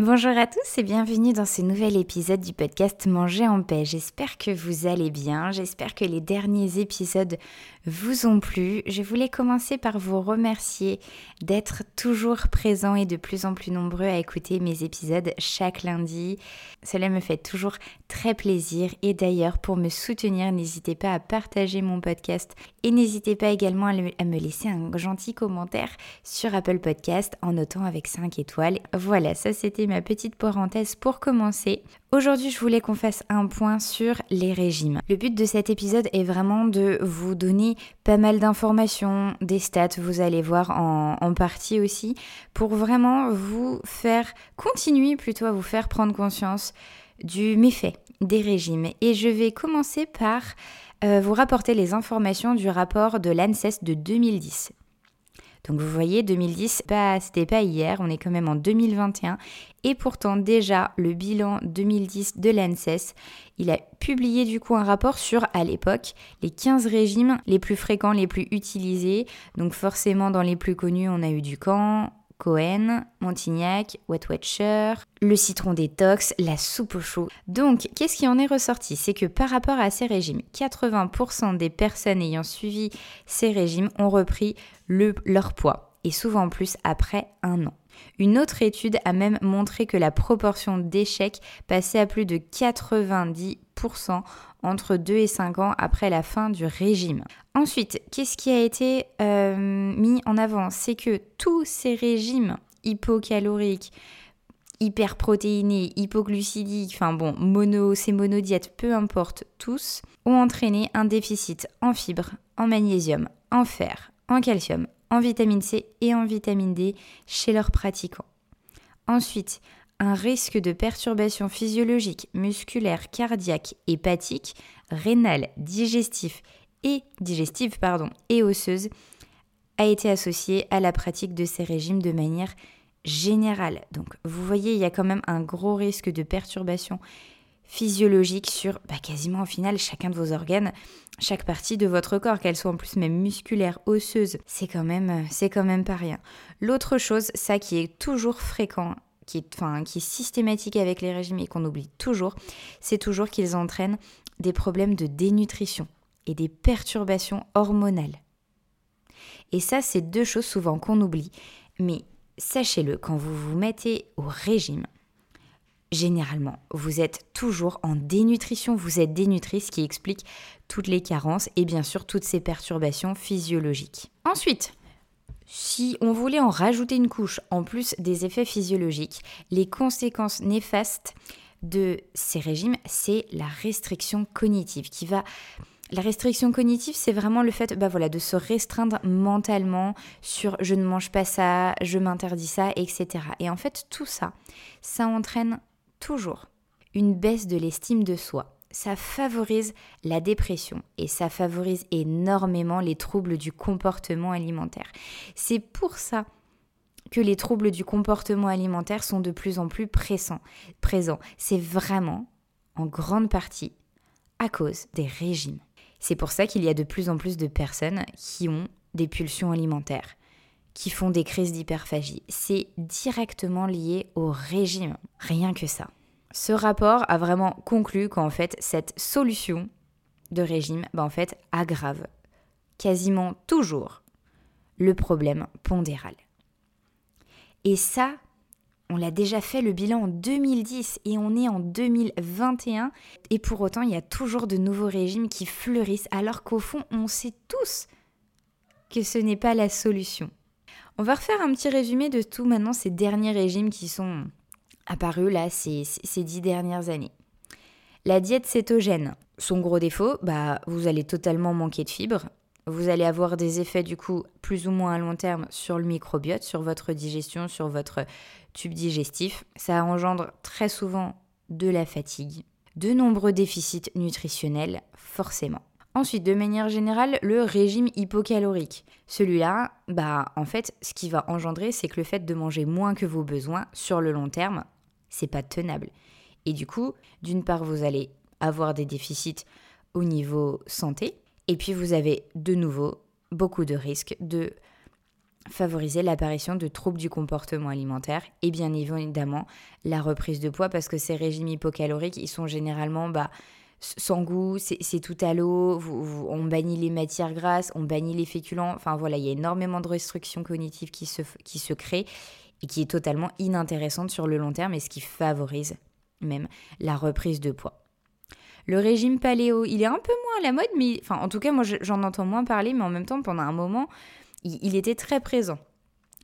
Bonjour à tous et bienvenue dans ce nouvel épisode du podcast Manger en paix. J'espère que vous allez bien, j'espère que les derniers épisodes vous ont plu. Je voulais commencer par vous remercier d'être toujours présents et de plus en plus nombreux à écouter mes épisodes chaque lundi. Cela me fait toujours très plaisir et d'ailleurs pour me soutenir, n'hésitez pas à partager mon podcast et n'hésitez pas également à, me laisser un gentil commentaire sur Apple Podcast en notant avec 5 étoiles. Voilà, ça c'était ma petite parenthèse pour commencer. Aujourd'hui, je voulais qu'on fasse un point sur les régimes. Le but de cet épisode est vraiment de vous donner pas mal d'informations, des stats, vous allez voir en, partie aussi, pour vraiment vous faire continuer plutôt à vous faire prendre conscience du méfait des régimes. Et je vais commencer par euh, vous rapporter les informations du rapport de l'ANSES de 2010. Donc vous voyez, 2010, pas, c'était pas hier, on est quand même en 2021. Et pourtant déjà, le bilan 2010 de l'ANSES, il a publié du coup un rapport sur, à l'époque, les 15 régimes les plus fréquents, les plus utilisés. Donc forcément, dans les plus connus, on a eu du camp, Cohen, Montignac, Wet Watcher, le citron détox, la soupe au chaud. Donc, qu'est-ce qui en est ressorti? C'est que par rapport à ces régimes, 80% des personnes ayant suivi ces régimes ont repris le, leur poids, et souvent plus après un an. Une autre étude a même montré que la proportion d'échecs passait à plus de 90% entre 2 et 5 ans après la fin du régime. Ensuite, qu'est-ce qui a été euh, mis en avant? C'est que tous ces régimes hypocaloriques, hyperprotéinés, hypoglucidiques, enfin bon, mono, ces monodiètes, peu importe, tous, ont entraîné un déficit en fibres, en magnésium, en fer, en calcium, en vitamine C et en vitamine D chez leurs pratiquants. Ensuite, un risque de perturbation physiologique, musculaire, cardiaque, hépatique, rénale, digestif et digestive pardon, et osseuse a été associé à la pratique de ces régimes de manière générale. Donc vous voyez, il y a quand même un gros risque de perturbation physiologique sur bah, quasiment au final chacun de vos organes, chaque partie de votre corps, qu'elle soit en plus même musculaire, osseuse, c'est quand même c'est quand même pas rien. L'autre chose, ça qui est toujours fréquent qui est, enfin, qui est systématique avec les régimes et qu'on oublie toujours, c'est toujours qu'ils entraînent des problèmes de dénutrition et des perturbations hormonales. Et ça, c'est deux choses souvent qu'on oublie. Mais sachez-le, quand vous vous mettez au régime, généralement, vous êtes toujours en dénutrition, vous êtes dénutri, ce qui explique toutes les carences et bien sûr toutes ces perturbations physiologiques. Ensuite, si on voulait en rajouter une couche en plus des effets physiologiques, les conséquences néfastes de ces régimes, c'est la restriction cognitive qui va la restriction cognitive, c'est vraiment le fait bah voilà, de se restreindre mentalement sur je ne mange pas ça, je m'interdis ça, etc. Et en fait, tout ça, ça entraîne toujours une baisse de l'estime de soi. Ça favorise la dépression et ça favorise énormément les troubles du comportement alimentaire. C'est pour ça que les troubles du comportement alimentaire sont de plus en plus présents. C'est vraiment, en grande partie, à cause des régimes. C'est pour ça qu'il y a de plus en plus de personnes qui ont des pulsions alimentaires, qui font des crises d'hyperphagie. C'est directement lié au régime, rien que ça. Ce rapport a vraiment conclu qu'en fait, cette solution de régime, ben en fait, aggrave quasiment toujours le problème pondéral. Et ça, on l'a déjà fait le bilan en 2010 et on est en 2021 et pour autant il y a toujours de nouveaux régimes qui fleurissent alors qu'au fond on sait tous que ce n'est pas la solution. On va refaire un petit résumé de tout maintenant ces derniers régimes qui sont apparus là ces, ces dix dernières années. La diète cétogène, son gros défaut, bah vous allez totalement manquer de fibres, Vous allez avoir des effets du coup plus ou moins à long terme sur le microbiote, sur votre digestion, sur votre tube digestif. Ça engendre très souvent de la fatigue, de nombreux déficits nutritionnels, forcément. Ensuite, de manière générale, le régime hypocalorique. Celui-là, bah en fait, ce qui va engendrer, c'est que le fait de manger moins que vos besoins sur le long terme, c'est pas tenable. Et du coup, d'une part, vous allez avoir des déficits au niveau santé, et puis vous avez de nouveau beaucoup de risques de favoriser l'apparition de troubles du comportement alimentaire et bien évidemment la reprise de poids parce que ces régimes hypocaloriques, ils sont généralement bah, sans goût, c'est tout à l'eau, on bannit les matières grasses, on bannit les féculents, enfin voilà, il y a énormément de restrictions cognitives qui se, qui se créent et qui est totalement inintéressante sur le long terme et ce qui favorise même la reprise de poids. Le régime paléo, il est un peu moins à la mode, mais enfin en tout cas moi j'en entends moins parler, mais en même temps pendant un moment il, était très présent.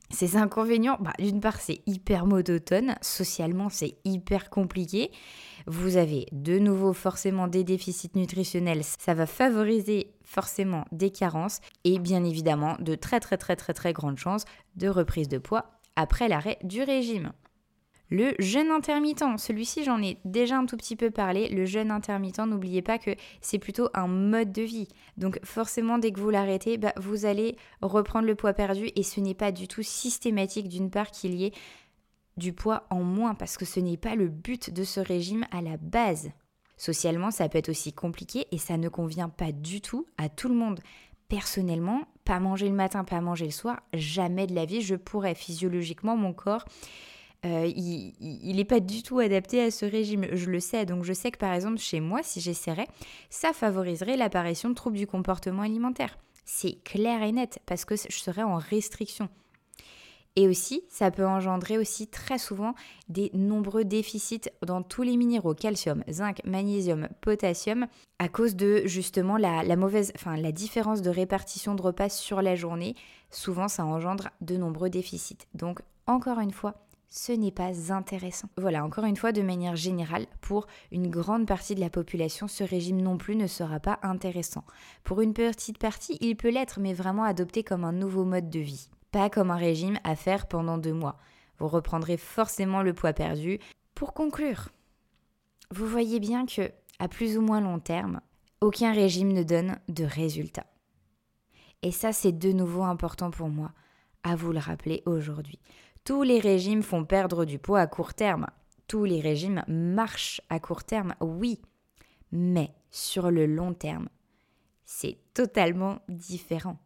Ses inconvénients, bah, d'une part c'est hyper monotone, socialement c'est hyper compliqué. Vous avez de nouveau forcément des déficits nutritionnels, ça va favoriser forcément des carences et bien évidemment de très très très très très grandes chances de reprise de poids après l'arrêt du régime. Le jeûne intermittent, celui-ci j'en ai déjà un tout petit peu parlé. Le jeûne intermittent, n'oubliez pas que c'est plutôt un mode de vie. Donc forcément dès que vous l'arrêtez, bah, vous allez reprendre le poids perdu et ce n'est pas du tout systématique d'une part qu'il y ait du poids en moins parce que ce n'est pas le but de ce régime à la base. Socialement, ça peut être aussi compliqué et ça ne convient pas du tout à tout le monde. Personnellement, pas manger le matin, pas manger le soir, jamais de la vie je pourrais. Physiologiquement, mon corps euh, il n'est pas du tout adapté à ce régime. Je le sais, donc je sais que par exemple chez moi, si j'essaierais, ça favoriserait l'apparition de troubles du comportement alimentaire. C'est clair et net parce que je serais en restriction. Et aussi, ça peut engendrer aussi très souvent des nombreux déficits dans tous les minéraux, calcium, zinc, magnésium, potassium, à cause de justement la, mauvaise, enfin la différence de répartition de repas sur la journée. Souvent, ça engendre de nombreux déficits. Donc, encore une fois, ce n'est pas intéressant. Voilà, encore une fois, de manière générale, pour une grande partie de la population, ce régime non plus ne sera pas intéressant. Pour une petite partie, il peut l'être, mais vraiment adopté comme un nouveau mode de vie. Pas comme un régime à faire pendant deux mois. Vous reprendrez forcément le poids perdu. Pour conclure, vous voyez bien que, à plus ou moins long terme, aucun régime ne donne de résultat. Et ça, c'est de nouveau important pour moi à vous le rappeler aujourd'hui. Tous les régimes font perdre du poids à court terme. Tous les régimes marchent à court terme, oui. Mais sur le long terme, c'est totalement différent.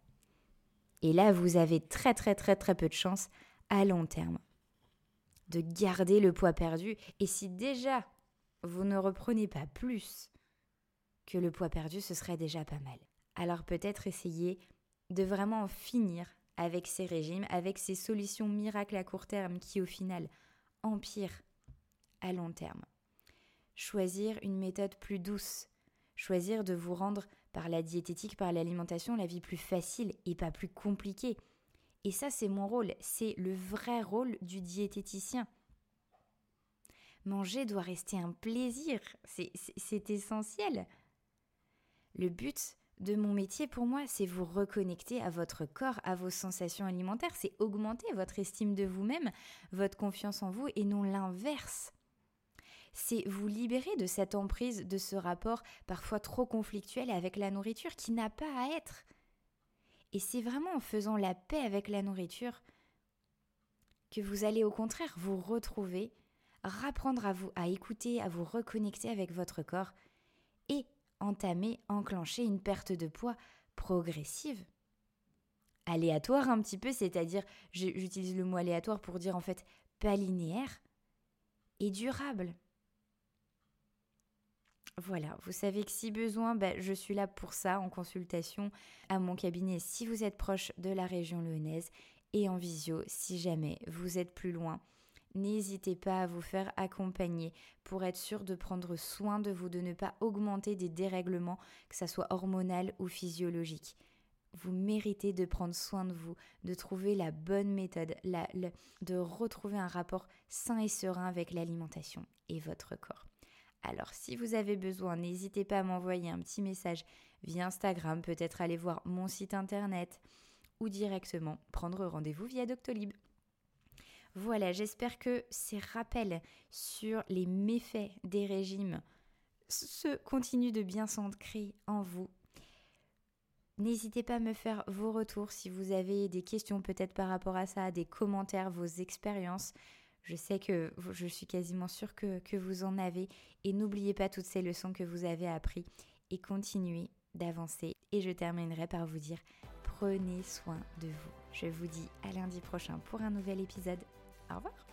Et là, vous avez très très très très peu de chance à long terme de garder le poids perdu. Et si déjà vous ne reprenez pas plus que le poids perdu, ce serait déjà pas mal. Alors peut-être essayer de vraiment en finir avec ces régimes, avec ces solutions miracles à court terme qui au final empirent à long terme. Choisir une méthode plus douce, choisir de vous rendre par la diététique, par l'alimentation, la vie plus facile et pas plus compliquée. Et ça, c'est mon rôle, c'est le vrai rôle du diététicien. Manger doit rester un plaisir, c'est essentiel. Le but, de mon métier pour moi, c'est vous reconnecter à votre corps, à vos sensations alimentaires, c'est augmenter votre estime de vous-même, votre confiance en vous et non l'inverse. C'est vous libérer de cette emprise, de ce rapport parfois trop conflictuel avec la nourriture qui n'a pas à être. Et c'est vraiment en faisant la paix avec la nourriture que vous allez au contraire vous retrouver, rapprendre à vous à écouter, à vous reconnecter avec votre corps et entamer, enclencher une perte de poids progressive. Aléatoire un petit peu, c'est-à-dire, j'utilise le mot aléatoire pour dire en fait pas linéaire et durable. Voilà, vous savez que si besoin, ben, je suis là pour ça en consultation à mon cabinet si vous êtes proche de la région lyonnaise et en visio si jamais vous êtes plus loin N'hésitez pas à vous faire accompagner pour être sûr de prendre soin de vous, de ne pas augmenter des dérèglements, que ce soit hormonal ou physiologique. Vous méritez de prendre soin de vous, de trouver la bonne méthode, de retrouver un rapport sain et serein avec l'alimentation et votre corps. Alors si vous avez besoin, n'hésitez pas à m'envoyer un petit message via Instagram, peut-être aller voir mon site internet ou directement prendre rendez-vous via Doctolib. Voilà, j'espère que ces rappels sur les méfaits des régimes se continuent de bien s'ancrer en vous. N'hésitez pas à me faire vos retours si vous avez des questions peut-être par rapport à ça, des commentaires, vos expériences. Je sais que je suis quasiment sûre que, vous en avez. Et n'oubliez pas toutes ces leçons que vous avez apprises et continuez d'avancer. Et je terminerai par vous dire, prenez soin de vous. Je vous dis à lundi prochain pour un nouvel épisode. Au revoir